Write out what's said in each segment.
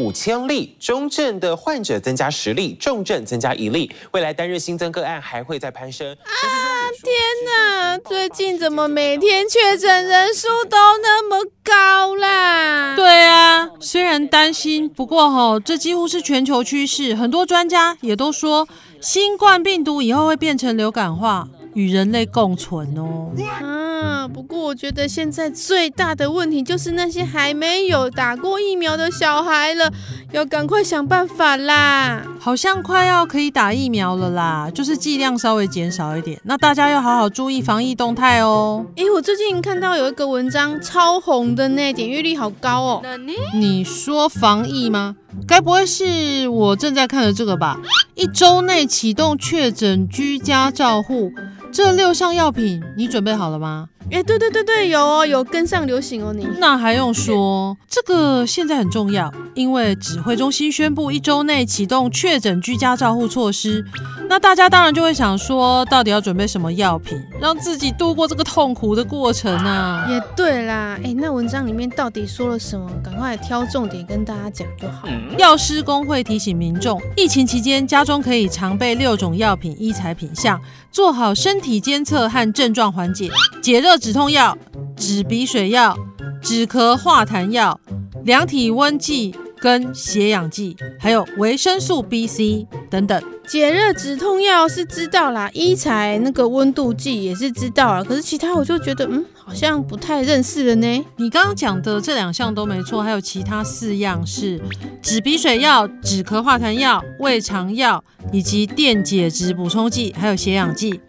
五千例中症的患者增加十例，重症增加一例。未来单日新增个案还会再攀升。啊！天哪！最近怎么每天确诊人数都那么高啦？对啊，虽然担心，不过吼，这几乎是全球趋势。很多专家也都说，新冠病毒以后会变成流感化。与人类共存哦。啊，不过我觉得现在最大的问题就是那些还没有打过疫苗的小孩了，要赶快想办法啦。好像快要可以打疫苗了啦，就是剂量稍微减少一点。那大家要好好注意防疫动态哦。哎，我最近看到有一个文章超红的呢，点阅率好高哦。你说防疫吗？该不会是我正在看的这个吧？一周内启动确诊居家照护。这六项药品你准备好了吗？哎，对对对对，有哦，有跟上流行哦，你。那还用说？这个现在很重要，因为指挥中心宣布一周内启动确诊居家照护措施。那大家当然就会想说，到底要准备什么药品，让自己度过这个痛苦的过程啊？也对啦，哎，那文章里面到底说了什么？赶快挑重点跟大家讲就好。药师工会提醒民众，疫情期间家中可以常备六种药品医材品项，做好身体监测和症状缓解，解热止痛药、止鼻水药、止咳化痰药、量体温计跟血氧计，还有维生素 B、C 等等。解热止痛药是知道啦，医材那个温度计也是知道啦，可是其他我就觉得，嗯，好像不太认识了呢。你刚刚讲的这两项都没错，还有其他四样是止鼻水药、止咳化痰药、胃肠药以及电解质补充剂，还有血氧剂。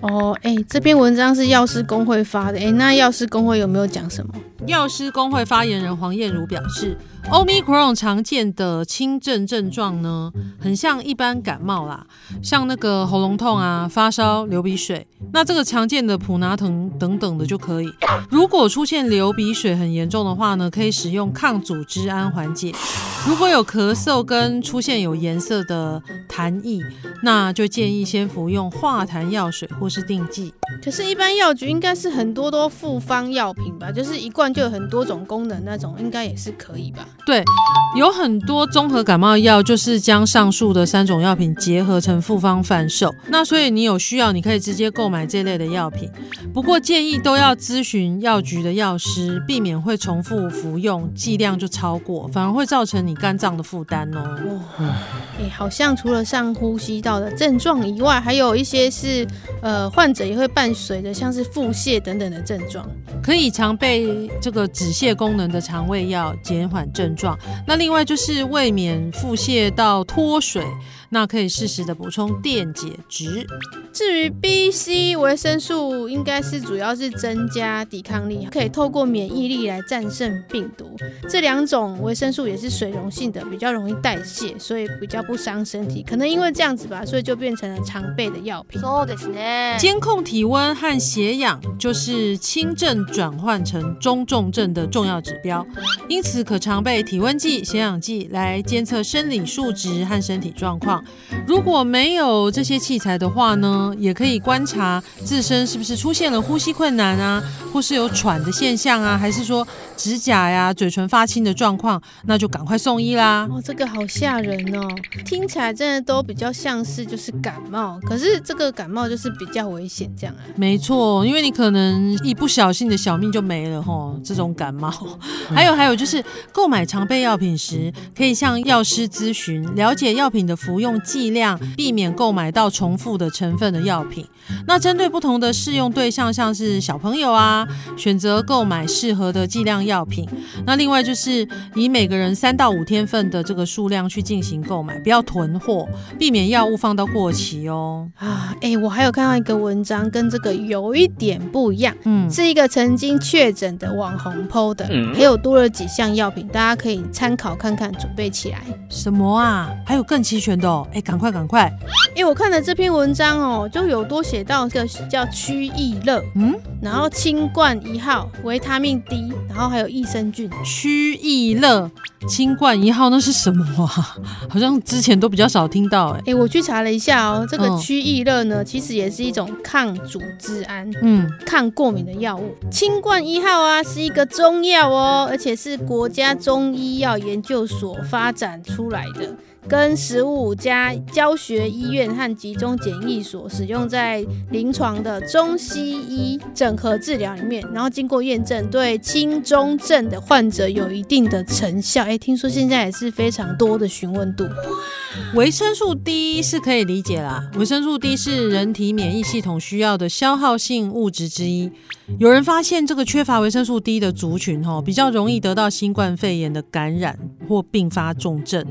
哦，哎，这篇文章是药师公会发的，哎，那药师公会有没有讲什么？药师公会发言人黄燕如表示，Omicron 常见的轻症症状呢，很像一般感冒啦，像那个喉咙痛啊、发烧、流鼻水，那这个常见的普拿疼等等的就可以。如果出现流鼻水很严重的话呢，可以使用抗组织胺缓解。如果有咳嗽跟出现有颜色的痰液，那就建议先服用化痰药水或是定剂。可是，一般药局应该是很多都复方药品吧？就是一罐就有很多种功能那种，应该也是可以吧？对，有很多综合感冒药就是将上述的三种药品结合成复方贩售。那所以你有需要，你可以直接购买这类的药品。不过建议都要咨询药局的药师，避免会重复服用，剂量就超过，反而会造成你肝脏的负担哦。哇，哎，好像除了上呼吸道的症状以外，还有一些是呃，患者也会伴随着像是腹泻等等的症状，可以常备这个止泻功能的肠胃药，减缓症状。那另外就是未免腹泻到脱水。那可以适时的补充电解质。至于 B、C 维生素，应该是主要是增加抵抗力，可以透过免疫力来战胜病毒。这两种维生素也是水溶性的，比较容易代谢，所以比较不伤身体。可能因为这样子吧，所以就变成了常备的药品。そうですね。监控体温和血氧就是轻症转换成中重症的重要指标，因此可常备体温计、血氧计来监测生理数值和身体状况。 如果没有这些器材的话呢，也可以观察自身是不是出现了呼吸困难啊，或是有喘的现象啊，还是说指甲呀、嘴唇发青的状况，那就赶快送医啦。哦，这个好吓人哦，听起来真的都比较像是就是感冒，可是这个感冒就是比较危险这样啊。没错，因为你可能一不小心的小命就没了吼，这种感冒。还有还有就是购买常备药品时，可以向药师咨询，了解药品的服用。用剂量，避免购买到重复的成分的药品。那针对不同的适用对象，像是小朋友啊，选择购买适合的剂量药品。那另外就是以每个人三到五天份的这个数量去进行购买，不要囤货，避免药物放到过期哦。啊，哎、欸，我还有看到一个文章，跟这个有一点不一样。嗯，是一个曾经确诊的网网红 PO 的，还有多了几项药品，大家可以参考看看，准备起来。什么啊？还有更齐全的哦！哎，赶快赶快！哎，我看了这篇文章哦，就有多写到一个叫曲益乐，嗯，然后清冠一号维他命 D，然后还有益生菌。曲益乐清冠一号那是什么啊？好像之前都比较少听到哎。哎，我去查了一下哦，这个曲益乐呢，其实也是一种抗组织胺，嗯，抗过敏的药物。清冠一号啊，是一个中药哦，而且是国家中医药研究所发展出来的。跟十五家教学医院和集中检疫所使用在临床的中西医整合治疗里面，然后经过验证，对轻中症的患者有一定的成效。哎，听说现在也是非常多的询问度。维生素 D 是可以理解啦，维生素 D 是人体免疫系统需要的消耗性物质之一。有人发现这个缺乏维生素 D 的族群，吼，比较容易得到新冠肺炎的感染或并发重症。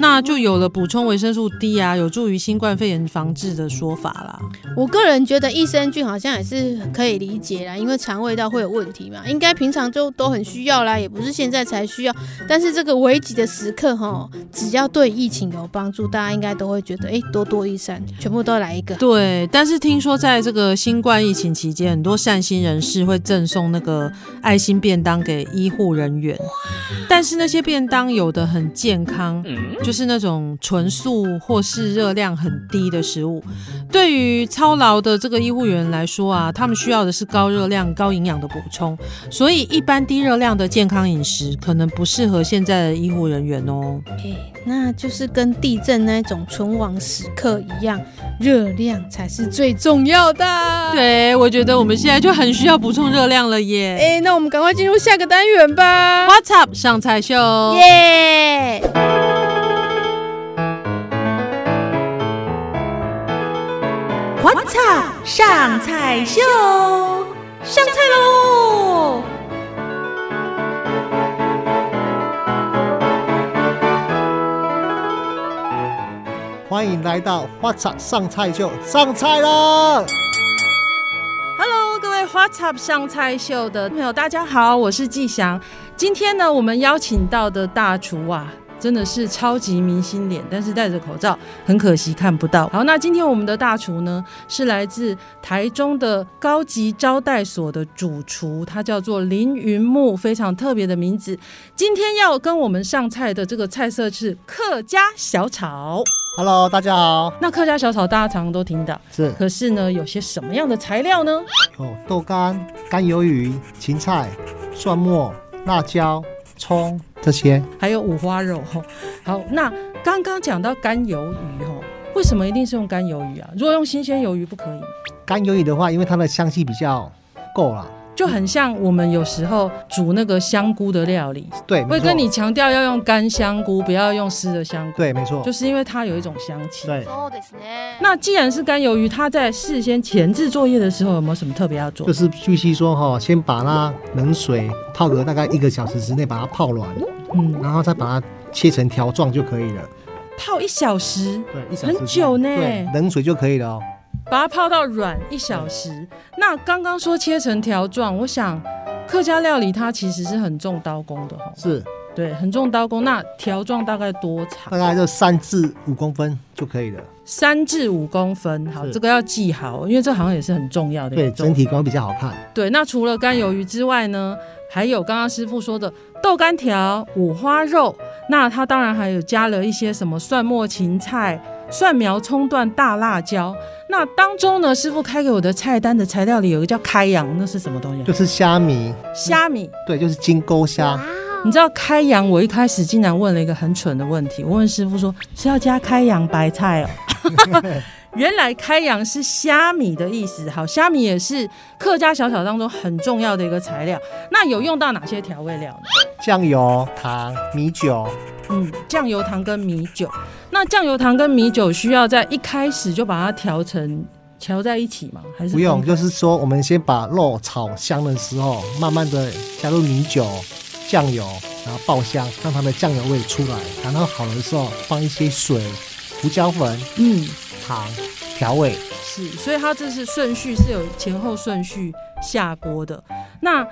那就有了补充维生素 D 啊，有助于新冠肺炎防治的说法啦。我个人觉得益生菌好像也是可以理解啦，因为肠胃道会有问题嘛，应该平常就都很需要啦，也不是现在才需要。但是这个危急的时刻，哈，只要对疫情有帮助，大家应该都会觉得，哎，多多益善，全部都来一个。对，但是听说在这个新冠疫情期间，很多善心人。人士会赠送那个爱心便当给医护人员，但是那些便当有的很健康，就是那种纯素或是热量很低的食物。对于操劳的这个医护人员来说啊，他们需要的是高热量、高营养的补充，所以一般低热量的健康饮食可能不适合现在的医护人员哦。欸，那就是跟地震那种存亡时刻一样，热量才是最重要的。对，我觉得我们现在就很需要补充热量了耶。哎、欸，那我们赶快进入下个单元吧。What's up 上菜秀？耶、上菜秀？上菜喽！欢迎来到 What's up 上菜秀，上菜了。Hello，各位 What's up 上菜秀的朋友，大家好，我是季翔。今天呢，我们邀请到的大厨啊，真的是超级明星脸，但是戴着口罩，很可惜看不到。好，那今天我们的大厨呢，是来自台中的高级招待所的主厨，他叫做林云木，非常特别的名字。今天要跟我们上菜的这个菜色是客家小炒。Hello，大家好。那客家小炒大家常常都听到，是。可是呢，有些什么样的材料呢？有豆干、干鱿鱼、芹菜、蒜末、辣椒、葱这些，还有五花肉。好，那刚刚讲到干鱿鱼，为什么一定是用干鱿鱼啊？如果用新鲜鱿鱼不可以吗？干鱿鱼的话，因为它的香气比较够了。就很像我们有时候煮那个香菇的料理，对，会跟你强调要用干香菇，不要用湿的香菇。对，没错，就是因为它有一种香气。对，那既然是干鱿鱼，它在事先前置作业的时候有没有什么特别要做？就是据悉说哈，先把它冷水泡个大概一个小时之内把它泡软，嗯，然后再把它切成条状就可以了。泡一小时，对，一小时很久呢。对，冷水就可以了哦。把它泡到软一小时。那刚刚说切成条状，我想客家料理它其实是很重刀工的哈。是，对，很重刀工。那条状大概多长？大概就三至五公分就可以了。三至五公分，好，这个要记好，因为这好像也是很重要的。对，整体光比较好看。对，那除了干鱿鱼之外呢，还有刚刚师傅说的豆干条、五花肉。那它当然还有加了一些什么蒜末、芹菜。蒜苗、葱段、大辣椒，那当中呢，师傅开给我的菜单的材料里有一个叫开阳，那是什么东西？就是虾米。虾米、嗯，对，就是金钩虾。你知道开阳，我一开始竟然问了一个很蠢的问题，我问师傅说是要加开阳白菜哦。原来开阳是虾米的意思。好，虾米也是客家小炒当中很重要的一个材料。那有用到哪些调味料呢？酱油、糖、米酒。嗯，酱油、糖跟米酒。那酱油、糖跟米酒需要在一开始就把它调成调在一起吗？还是不用？就是说，我们先把肉炒香的时候，慢慢的加入米酒、酱油，然后爆香，让它的酱油味出来。然后好的时候，放一些水、胡椒粉、嗯、糖调味。是，所以它这是顺序是有前后顺序下锅的。那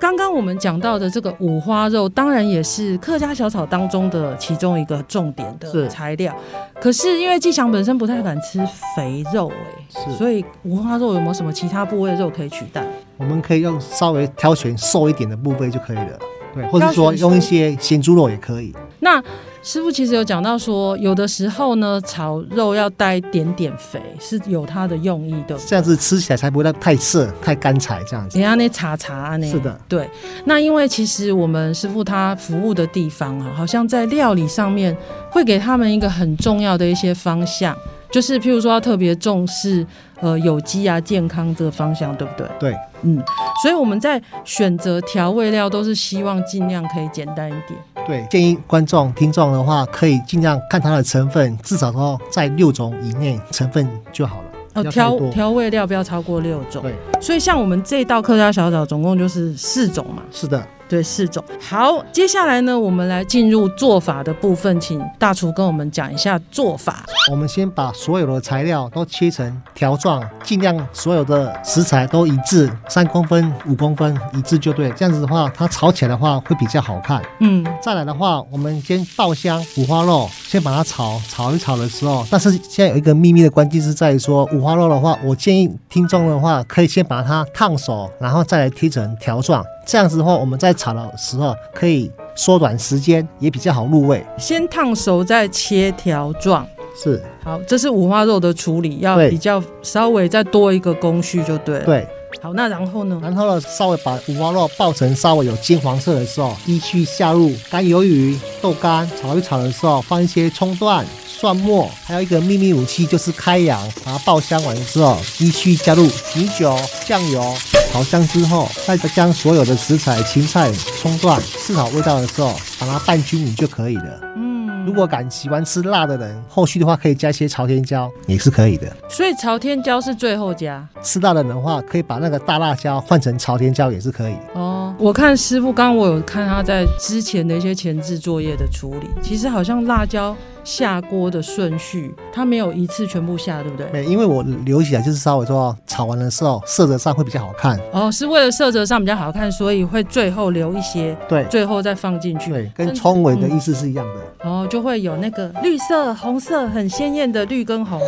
刚刚我们讲到的这个五花肉，当然也是客家小炒当中的其中一个重点的材料。可是因为季祥本身不太敢吃肥肉、欸，哎，所以五花肉有没有什么其他部位的肉可以取代？我们可以用稍微挑选瘦一点的部位就可以了，对，或者说用一些咸猪肉也可以。那师傅其实有讲到说，有的时候呢，炒肉要带一点点肥，是有它的用意的，这样子吃起来才不会太涩、太干柴这样子。人家那茶茶呢？是的，对。那因为其实我们师傅他服务的地方啊，好像在料理上面会给他们一个很重要的一些方向，就是譬如说要特别重视呃有机啊、健康这个方向，对不对？对，嗯。所以我们在选择调味料都是希望尽量可以简单一点。对，建议观众、听众的话，可以尽量看它的成分，至少说在六种以内成分就好了。哦，调调味料不要超过六种。对，所以像我们这道客家小炒，总共就是四种嘛。是的。对，四种。好，接下来呢，我们来进入做法的部分，请大厨跟我们讲一下做法。我们先把所有的材料都切成条状，尽量所有的食材都一致，三公分、五公分一致就对。这样子的话，它炒起来的话会比较好看。嗯，再来的话，我们先爆香五花肉，先把它炒炒一炒的时候，但是现在有一个秘密的关键是在于说，五花肉的话，我建议听众的话可以先把它烫熟，然后再来切成条状。这样子的话，我们在炒的时候可以缩短时间，也比较好入味。先烫熟再切条状，是。好，这是五花肉的处理，要比较稍微再多一个工序就对了。对。好，那然后呢？然后呢，稍微把五花肉爆成稍微有金黄色的时候，依序下入干鱿鱼、豆干，炒一炒的时候放一些葱段。蒜末，还有一个秘密武器就是开阳，把它爆香完之后，继续加入米酒、酱油，炒香之后，再将所有的食材、芹菜、葱段试好味道的时候，把它拌均匀就可以了。嗯，如果敢喜欢吃辣的人，后续的话可以加一些朝天椒，也是可以的。所以朝天椒是最后加。吃辣的人的话，可以把那个大辣椒换成朝天椒，也是可以。哦，我看师傅刚刚我有看他在之前的一些前置作业的处理，其实好像辣椒。下锅的顺序，它没有一次全部下，对不对？对，因为我留起来就是稍微说炒完的时候色泽上会比较好看。哦，是为了色泽上比较好看，所以会最后留一些，对，最后再放进去。对，跟葱尾的意思是一样的。嗯、哦，就会有那个绿色、红色很鲜艳的绿跟红。哇！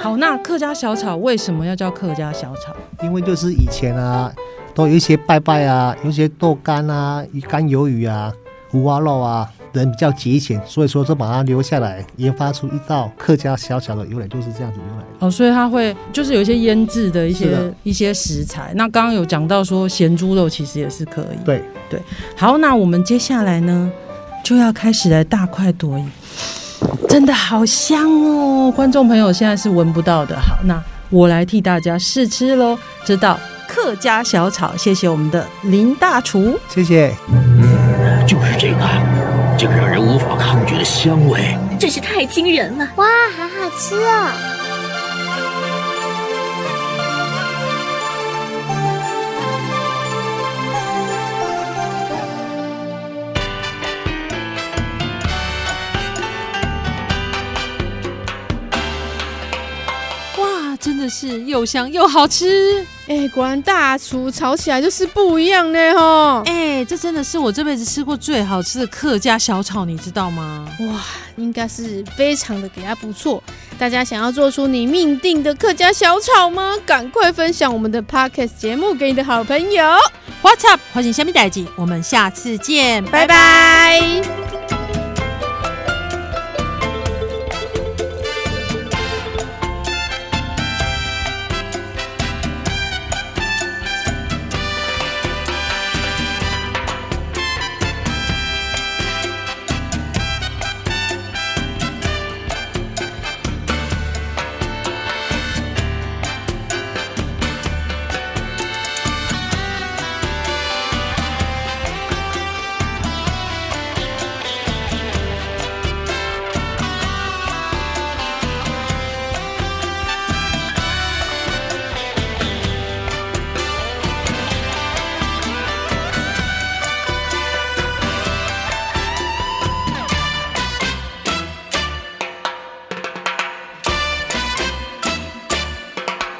好，那客家小炒为什么要叫客家小炒？因为就是以前啊，都有一些拜拜啊，有一些豆干啊、干鱿鱼啊、五花肉啊。人比较节俭，所以说就把它留下来，研发出一道客家小小的由来，就是这样子由来的。哦，所以它会就是有一些腌制的一些的一些食材。那刚刚有讲到说咸猪肉其实也是可以。对对。好，那我们接下来呢就要开始来大快朵颐，真的好香哦！观众朋友现在是闻不到的。好，那我来替大家试吃喽，这道客家小炒。谢谢我们的林大厨，谢谢。嗯，就是这个。这个让人无法抗拒的香味，真是太惊人了！哇，好好吃啊！的是又香又好吃。哎、欸，果然大厨炒起来就是不一样呢吼！哎、欸，这真的是我这辈子吃过最好吃的客家小炒，你知道吗？哇，应该是非常的给它不错。大家想要做出你命定的客家小炒吗？赶快分享我们的 Podcast 节目给你的好朋友。What's up？欢迎下面代记，我们下次见，拜拜。